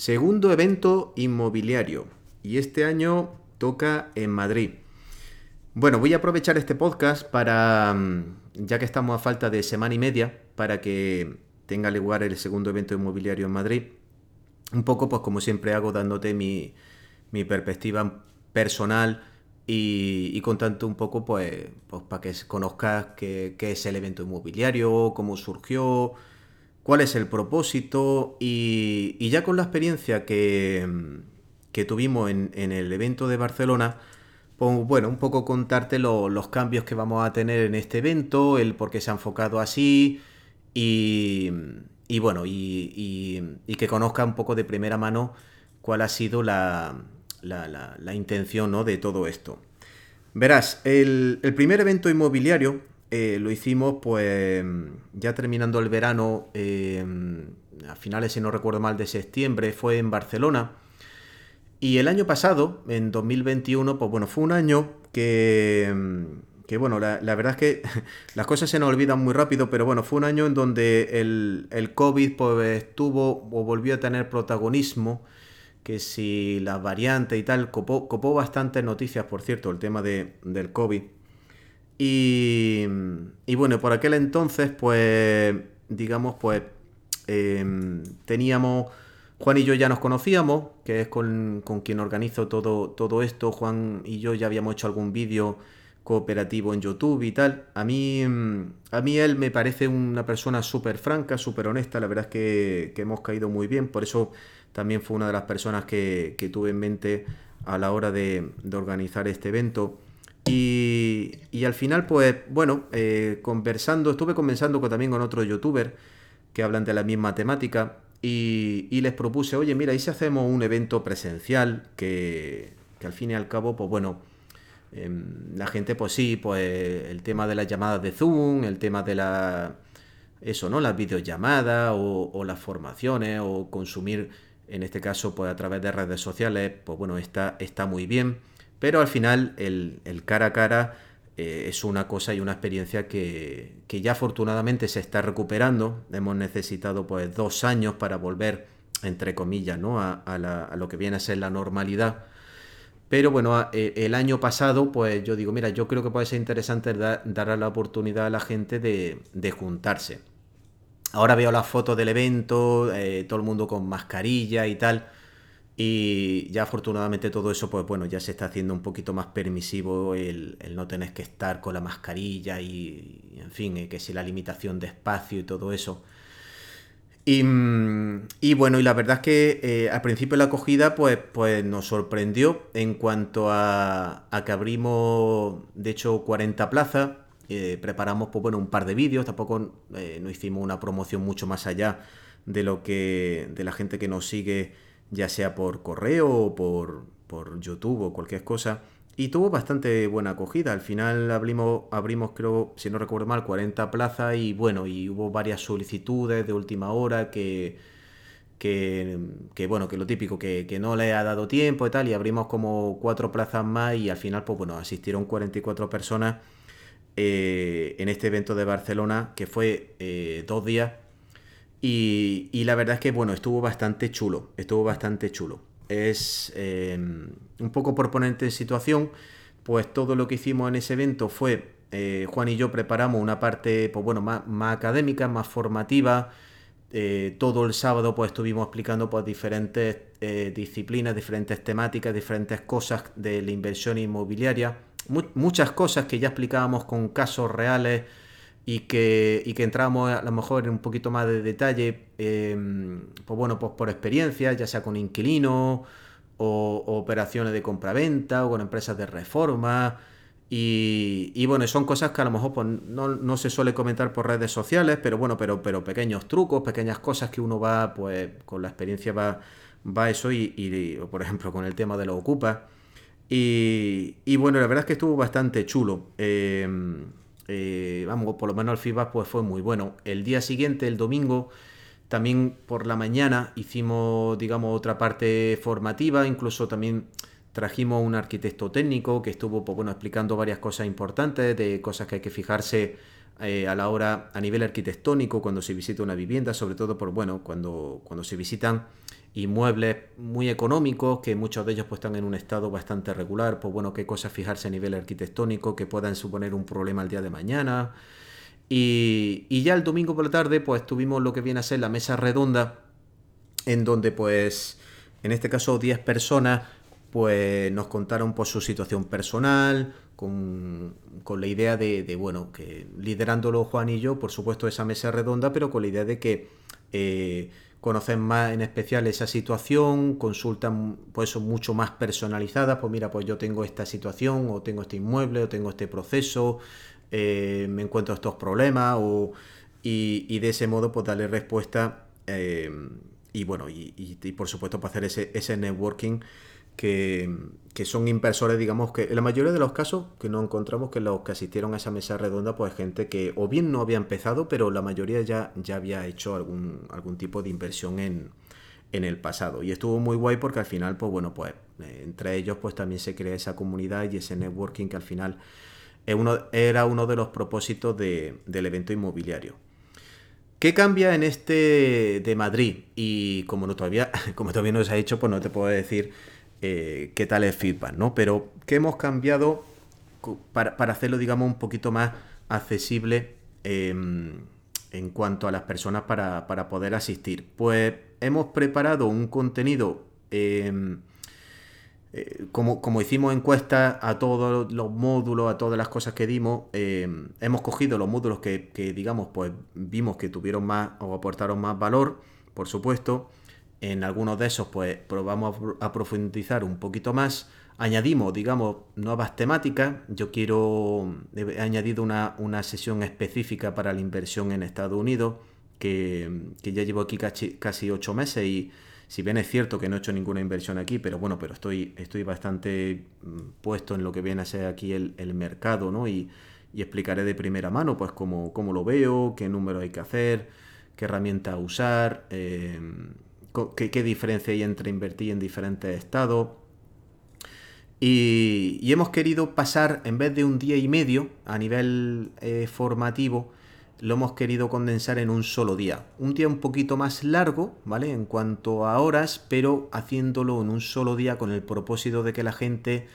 Segundo evento inmobiliario. Y este año toca en Madrid. Bueno, voy a aprovechar este podcast para, mm, ya que estamos a falta de semana y media, para que tenga lugar el segundo evento inmobiliario en Madrid. Un poco, pues como siempre hago, dándote mi, perspectiva personal y, contando un poco, pues, pues para que conozcas qué, es el evento inmobiliario, cómo surgió, cuál es el propósito y, ya con la experiencia que, tuvimos en, el evento de Barcelona, pues bueno, un poco contarte los cambios que vamos a tener en este evento, el por qué se ha enfocado así y, bueno, y, que conozca un poco de primera mano cuál ha sido la, intención de todo esto. Verás, el, el primer evento inmobiliario eh, lo hicimos pues ya terminando el verano, eh, a finales, si no recuerdo mal, de septiembre, fue en Barcelona. Y el año pasado, en 2021, pues bueno, fue un año que, que bueno, la, verdad es que las cosas se nos olvidan muy rápido, pero bueno, fue un año en donde el, el COVID pues estuvo o volvió a tener protagonismo, que si las variantes y tal, copó, copó bastantes noticias, por cierto, el tema de, del COVID. Y, bueno, por aquel entonces, pues, digamos, pues, em, teníamos, Juan y yo ya nos conocíamos, que es con, quien organizo todo, todo esto. Juan y yo ya habíamos hecho algún vídeo cooperativo en YouTube y tal. A mí, a mí él me parece una persona súper franca, súper honesta. La verdad es que, hemos caído muy bien. Por eso también fue una de las personas que, tuve en mente a la hora de organizar este evento. Y, al final, pues bueno, eh, conversando, estuve conversando también con otros youtubers que hablan de la misma temática y, les propuse, oye, mira, ¿y si hacemos un evento presencial que, al fin y al cabo, pues bueno, em, la gente, pues sí, pues el tema de las llamadas de Zoom, el tema de la... Eso, ¿no? Las videollamadas o, o las formaciones o consumir, en este caso, pues a través de redes sociales, pues bueno, está, está muy bien pero al final el, cara a cara eh, es una cosa y una experiencia que, ya afortunadamente se está recuperando. Hemos necesitado pues dos años para volver, entre comillas, ¿no? a, lo que viene a ser la normalidad. Pero bueno, e, el año pasado, pues yo digo, mira, yo creo que puede ser interesante dar la oportunidad a la gente de, juntarse. Ahora veo las fotos del evento, eh, todo el mundo con mascarilla y tal. Y ya afortunadamente todo eso, pues bueno, ya se está haciendo un poquito más permisivo el, no tener que estar con la mascarilla y, en fin, eh, que si la limitación de espacio y todo eso. Y, mm, bueno, y la verdad es que eh, al principio la acogida pues, pues nos sorprendió en cuanto a, que abrimos, de hecho, 40 plazas. Eh, preparamos pues, bueno, un par de vídeos, tampoco no hicimos una promoción mucho más allá de lo que de la gente que nos sigue ya sea por correo o por, por YouTube o cualquier cosa. Y tuvo bastante buena acogida. Al final abrimos, abrimos, creo, si no recuerdo mal, 40 plazas y bueno, y hubo varias solicitudes de última hora que, que, que bueno, que lo típico, que, no le ha dado tiempo y tal, y abrimos como cuatro plazas más y al final, pues bueno, asistieron 44 personas eh, en este evento de Barcelona, que fue eh, dos días y, la verdad es que, bueno, estuvo bastante chulo, estuvo bastante chulo. Es em, un poco por ponerte en situación, pues todo lo que hicimos en ese evento fue, eh, Juan y yo preparamos una parte, pues bueno, más, académica, más formativa. Eh, todo el sábado pues estuvimos explicando pues diferentes eh, disciplinas, diferentes temáticas, diferentes cosas de la inversión inmobiliaria. muchas cosas que ya explicábamos con casos reales y que, y que entramos a lo mejor en un poquito más de detalle, em, pues bueno, pues por experiencia, ya sea con inquilinos o, operaciones de compraventa o con empresas de reforma. Y, y, bueno, son cosas que a lo mejor pues, no, no, se suele comentar por redes sociales, pero bueno, pero, pero pequeños trucos, pequeñas cosas que uno va, pues con la experiencia va, va eso y, por ejemplo con el tema de los ocupas. Y, y, bueno, la verdad es que estuvo bastante chulo. Eh, eh, vamos, por lo menos el feedback pues fue muy bueno. El día siguiente, el domingo, también por la mañana hicimos, digamos, otra parte formativa, incluso también trajimos un arquitecto técnico que estuvo, pues, explicando varias cosas importantes, de cosas que hay que fijarse eh, a la hora, a nivel arquitectónico, cuando se visita una vivienda, sobre todo por, bueno, cuando, cuando se visitan inmuebles muy económicos, que muchos de ellos pues, están en un estado bastante regular, pues bueno, qué cosas fijarse a nivel arquitectónico que puedan suponer un problema el día de mañana. Y, y ya el domingo por la tarde, pues tuvimos lo que viene a ser la mesa redonda, en donde pues, en este caso 10 personas, pues nos contaron por su situación personal, con, con la idea de, bueno, que liderándolo Juan y yo, por supuesto, esa mesa redonda, pero con la idea de que eh, conocen más en especial esa situación, consultan pues son mucho más personalizadas, pues mira, pues yo tengo esta situación, o tengo este inmueble, o tengo este proceso, eh, me encuentro estos problemas, o, y, de ese modo pues darle respuesta eh, y bueno, y, y, por supuesto para hacer ese, ese networking que, son inversores, digamos que en la mayoría de los casos que nos encontramos que los que asistieron a esa mesa redonda, pues gente que o bien no había empezado, pero la mayoría ya, ya había hecho algún, algún tipo de inversión en, en el pasado. Y estuvo muy guay porque al final, pues bueno, pues eh, entre ellos pues también se crea esa comunidad y ese networking que al final es uno, era uno de los propósitos de, del evento inmobiliario. ¿Qué cambia en este de Madrid? Y como, no todavía, como todavía no se ha hecho, pues no te puedo decir eh, qué tal es feedback, ¿no? Pero ¿qué hemos cambiado para, para hacerlo, digamos, un poquito más accesible eh, en cuanto a las personas para, para, poder asistir? Pues hemos preparado un contenido, eh, eh como, como, hicimos encuestas a todos los módulos, a todas las cosas que dimos, eh, hemos cogido los módulos que, que, digamos, pues vimos que tuvieron más o aportaron más valor, por supuesto en algunos de esos, pues probamos a profundizar un poquito más. Añadimos, digamos, nuevas temáticas. Yo quiero, he añadido una, una sesión específica para la inversión en Estados Unidos, que, que ya llevo aquí casi, casi ocho meses y si bien es cierto que no he hecho ninguna inversión aquí, pero bueno, pero estoy, estoy bastante mm, puesto en lo que viene a ser aquí el, el mercado, ¿no? Y, y, explicaré de primera mano, pues, cómo, cómo lo veo, qué número hay que hacer, qué herramienta usar. Eh, qué, diferencia hay entre invertir en diferentes estados. Y, y, hemos querido pasar, en vez de un día y medio a nivel eh, formativo, lo hemos querido condensar en un solo día. Un día un poquito más largo, ¿vale? En cuanto a horas, pero haciéndolo en un solo día con el propósito de que la gente,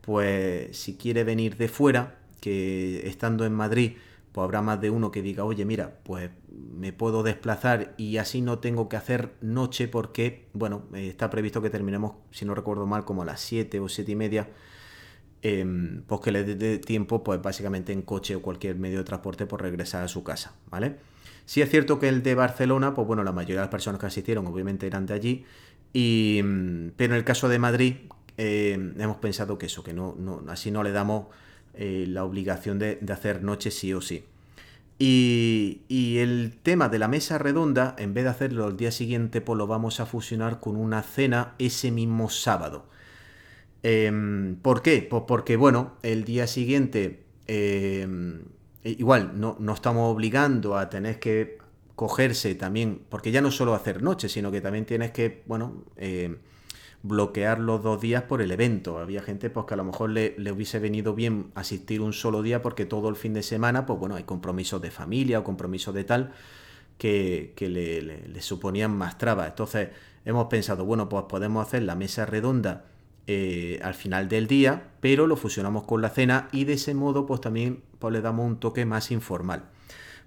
pues si quiere venir de fuera, que estando en Madrid, pues habrá más de uno que diga, oye, mira, pues me puedo desplazar y así no tengo que hacer noche porque, bueno, está previsto que terminemos, si no recuerdo mal, como a las 7 o 7 y media, eh, pues que le dé tiempo, pues básicamente en coche o cualquier medio de transporte, por regresar a su casa, ¿vale? Sí es cierto que el de Barcelona, pues bueno, la mayoría de las personas que asistieron obviamente eran de allí, y, pero en el caso de Madrid eh, hemos pensado que eso, que no, no, así no le damos eh, la obligación de, hacer noche sí o sí. Y, y, el tema de la mesa redonda, en vez de hacerlo el día siguiente, pues lo vamos a fusionar con una cena ese mismo sábado. Eh, ¿Por qué? Pues porque, bueno, el día siguiente, eh, igual, no, no, estamos obligando a tener que cogerse también, porque ya no solo hacer noche, sino que también tienes que, bueno, eh, bloquear los dos días por el evento. Había gente pues, que a lo mejor le, le, hubiese venido bien asistir un solo día porque todo el fin de semana, pues bueno, hay compromisos de familia o compromisos de tal que, que le, suponían más trabas. Entonces hemos pensado, bueno, pues podemos hacer la mesa redonda eh, al final del día, pero lo fusionamos con la cena y de ese modo pues también pues, le damos un toque más informal.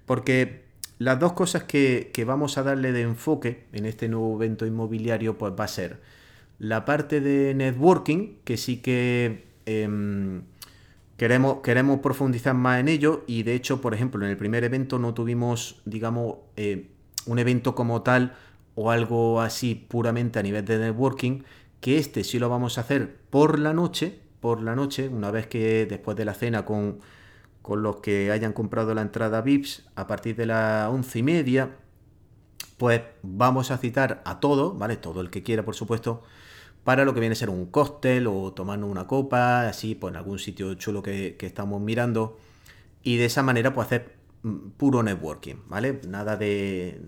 Porque las dos cosas que, que vamos a darle de enfoque en este nuevo evento inmobiliario pues va a ser la parte de networking, que sí que eh, queremos, queremos profundizar más en ello y de hecho, por ejemplo, en el primer evento no tuvimos, digamos, eh, un evento como tal o algo así puramente a nivel de networking, que este sí lo vamos a hacer por la noche, por la noche, una vez que después de la cena con, con los que hayan comprado la entrada VIPS a partir de las once y media, pues vamos a citar a todo, ¿vale? Todo el que quiera, por supuesto, para lo que viene a ser un cóctel o tomarnos una copa, así, pues en algún sitio chulo que, estamos mirando. Y de esa manera, pues hacer mm, puro networking, ¿vale? Nada de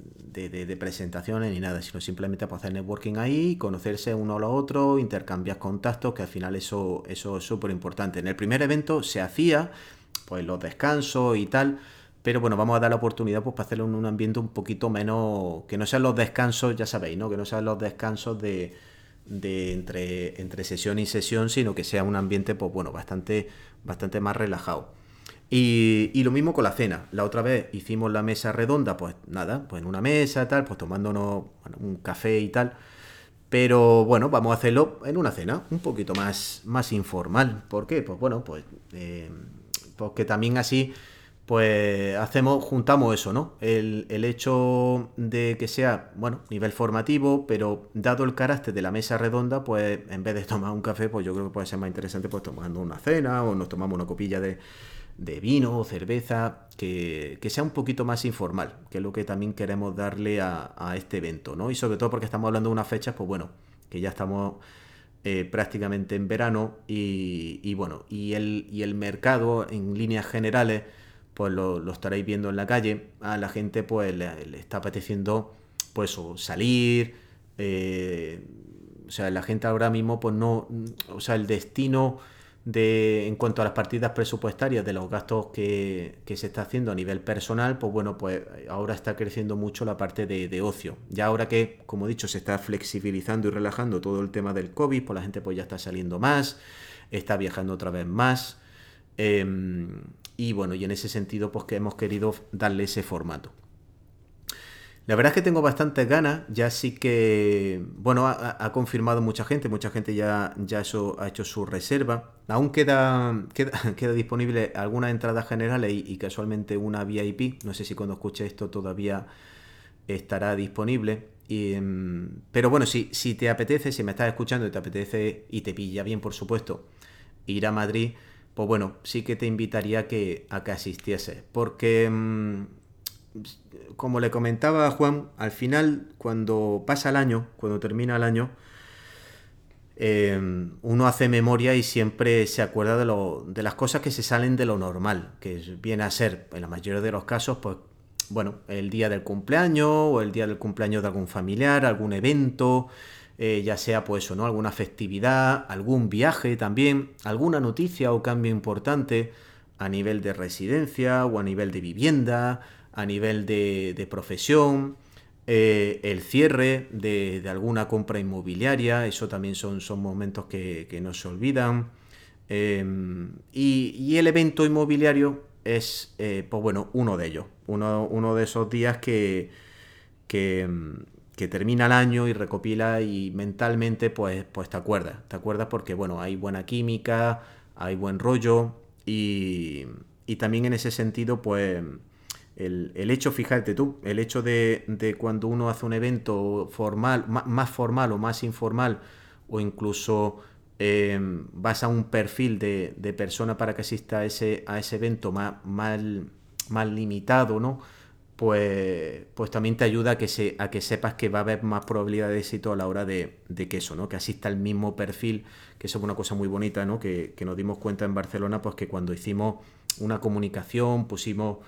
presentaciones ni nada, sino simplemente pues, hacer networking ahí, conocerse uno a lo otro, intercambiar contactos, que al final eso, eso es súper importante. En el primer evento se hacía, pues los descansos y tal, pero bueno, vamos a dar la oportunidad pues para hacerlo en un ambiente un poquito menos, que no sean los descansos, ya sabéis, ¿no? Que no sean los descansos de, de entre, entre sesión y sesión, sino que sea un ambiente pues bueno, bastante, bastante más relajado. Y, y, lo mismo con la cena. La otra vez hicimos la mesa redonda, pues nada, pues en una mesa, tal, pues tomándonos un café y tal. Pero bueno, vamos a hacerlo en una cena, un poquito más, más informal. ¿Por qué? Pues bueno, pues eh, porque también así pues hacemos, juntamos eso, ¿no? El, hecho de que sea, bueno, nivel formativo, pero dado el carácter de la mesa redonda, pues en vez de tomar un café, pues yo creo que puede ser más interesante pues tomando una cena o nos tomamos una copilla de, vino o cerveza, que, sea un poquito más informal, que es lo que también queremos darle a, este evento, ¿no? Y sobre todo porque estamos hablando de unas fechas, pues bueno, que ya estamos eh, prácticamente en verano y, bueno, y el, y el mercado en líneas generales pues lo, estaréis viendo en la calle, a la gente pues le, está apeteciendo pues salir, eh, o sea, la gente ahora mismo pues no, o sea, el destino de, en cuanto a las partidas presupuestarias de los gastos que, se está haciendo a nivel personal, pues bueno, pues ahora está creciendo mucho la parte de, de, ocio. Ya ahora que, como he dicho, se está flexibilizando y relajando todo el tema del COVID, pues la gente pues ya está saliendo más, está viajando otra vez más. Em, y bueno, y en ese sentido, pues que hemos querido darle ese formato. La verdad es que tengo bastantes ganas, ya sí que, bueno, ha, confirmado mucha gente, mucha gente ya, ya eso, ha hecho su reserva. Aún queda, queda, disponible algunas entradas generales y, casualmente una VIP, no sé si cuando escuche esto todavía estará disponible. Em, pero bueno, si, si te apetece, si me estás escuchando y te apetece y te pilla bien, por supuesto, ir a Madrid, pues bueno, sí que te invitaría a que, a que asistiese. Porque, mm, como le comentaba a Juan, al final, cuando pasa el año, cuando termina el año, em, uno hace memoria y siempre se acuerda de, lo, de las cosas que se salen de lo normal, que viene a ser, en la mayoría de los casos, pues, bueno, el día del cumpleaños o el día del cumpleaños de algún familiar, algún evento, eh, ya sea pues ¿no? alguna festividad, algún viaje también, alguna noticia o cambio importante a nivel de residencia o a nivel de vivienda, a nivel de, profesión, eh, el cierre de, alguna compra inmobiliaria, eso también son, son momentos que, no se olvidan. Em, y, el evento inmobiliario es, eh, pues bueno, uno de ellos, uno, uno de esos días que, que, em, que termina el año y recopila y mentalmente pues, pues te acuerdas, te acuerdas porque bueno, hay buena química, hay buen rollo y, y también en ese sentido pues el, hecho, fíjate tú, el hecho de, de, cuando uno hace un evento formal, más, formal o más informal o incluso eh, vas a un perfil de, de, persona para que asista a ese, a ese evento más, más, más limitado, ¿no? Pues, pues también te ayuda a que, se, a que sepas que va a haber más probabilidad de éxito a la hora de, que eso, ¿no? Que asista el mismo perfil, que eso es una cosa muy bonita, ¿no? Que, nos dimos cuenta en Barcelona, pues que cuando hicimos una comunicación, pusimos,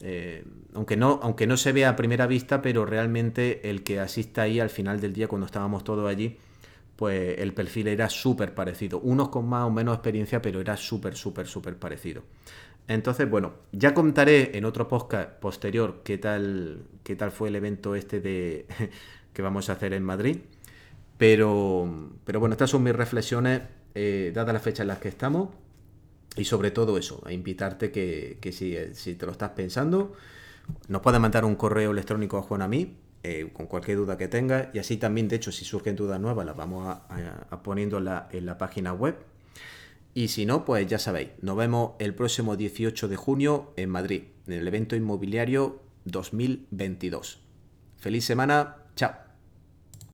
eh, aunque, no, aunque no se vea a primera vista, pero realmente el que asista ahí al final del día, cuando estábamos todos allí, pues el perfil era súper parecido. Unos con más o menos experiencia, pero era súper, súper, súper parecido. Entonces, bueno, ya contaré en otro podcast posterior qué tal, qué tal fue el evento este de que vamos a hacer en Madrid. Pero, pero bueno, estas son mis reflexiones, eh, dadas las fechas en las que estamos. Y sobre todo eso, a invitarte que, si, te lo estás pensando, nos puedes mandar un correo electrónico a Juan a mí, eh, con cualquier duda que tengas. Y así también, de hecho, si surgen dudas nuevas, las vamos a, poniendo en la, en la página web y si no, pues ya sabéis, nos vemos el próximo 18 de junio en Madrid, en el evento inmobiliario 2022. Feliz semana, chao.